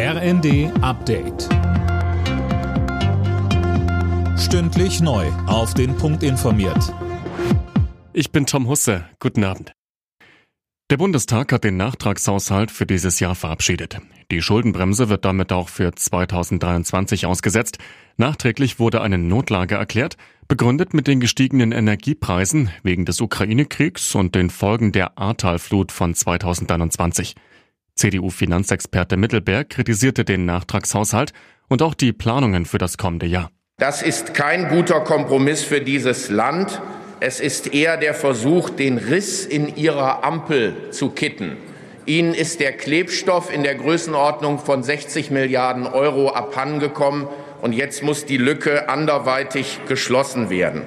RND Update. Stündlich neu. Auf den Punkt informiert. Ich bin Tom Husse. Guten Abend. Der Bundestag hat den Nachtragshaushalt für dieses Jahr verabschiedet. Die Schuldenbremse wird damit auch für 2023 ausgesetzt. Nachträglich wurde eine Notlage erklärt, begründet mit den gestiegenen Energiepreisen wegen des Ukraine-Kriegs und den Folgen der Ahrtalflut von 2021. CDU-Finanzexperte Mittelberg kritisierte den Nachtragshaushalt und auch die Planungen für das kommende Jahr. Das ist kein guter Kompromiss für dieses Land. Es ist eher der Versuch, den Riss in ihrer Ampel zu kitten. Ihnen ist der Klebstoff in der Größenordnung von 60 Milliarden Euro abhandengekommen, und jetzt muss die Lücke anderweitig geschlossen werden.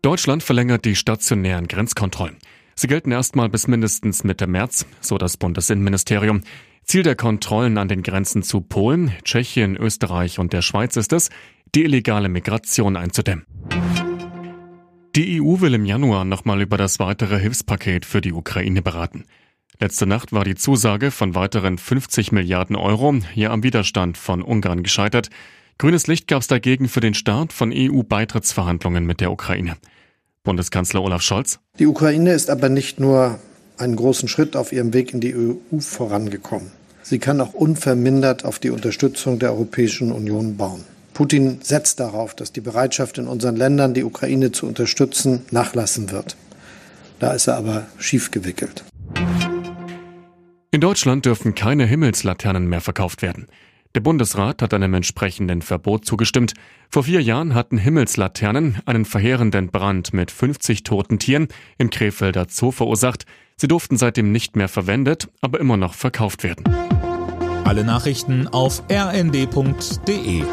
Deutschland verlängert die stationären Grenzkontrollen. Sie gelten erstmal bis mindestens Mitte März, so das Bundesinnenministerium. Ziel der Kontrollen an den Grenzen zu Polen, Tschechien, Österreich und der Schweiz ist es, die illegale Migration einzudämmen. Die EU will im Januar nochmal über das weitere Hilfspaket für die Ukraine beraten. Letzte Nacht war die Zusage von weiteren 50 Milliarden Euro hier am Widerstand von Ungarn gescheitert. Grünes Licht gab es dagegen für den Start von EU-Beitrittsverhandlungen mit der Ukraine. Bundeskanzler Olaf Scholz. Die Ukraine ist aber nicht nur einen großen Schritt auf ihrem Weg in die EU vorangekommen. Sie kann auch unvermindert auf die Unterstützung der Europäischen Union bauen. Putin setzt darauf, dass die Bereitschaft in unseren Ländern, die Ukraine zu unterstützen, nachlassen wird. Da ist er aber schief gewickelt. In Deutschland dürfen keine Himmelslaternen mehr verkauft werden. Der Bundesrat hat einem entsprechenden Verbot zugestimmt. Vor vier Jahren hatten Himmelslaternen einen verheerenden Brand mit 50 toten Tieren im Krefelder Zoo verursacht. Sie durften seitdem nicht mehr verwendet, aber immer noch verkauft werden. Alle Nachrichten auf rnd.de